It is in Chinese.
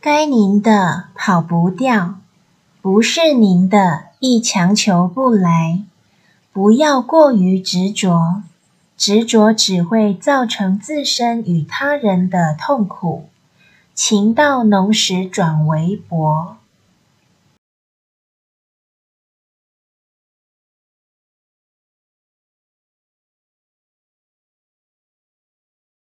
该您的跑不掉不是您的亦强求不来不要过于执着执着只会造成自身与他人的痛苦情到浓时转为薄。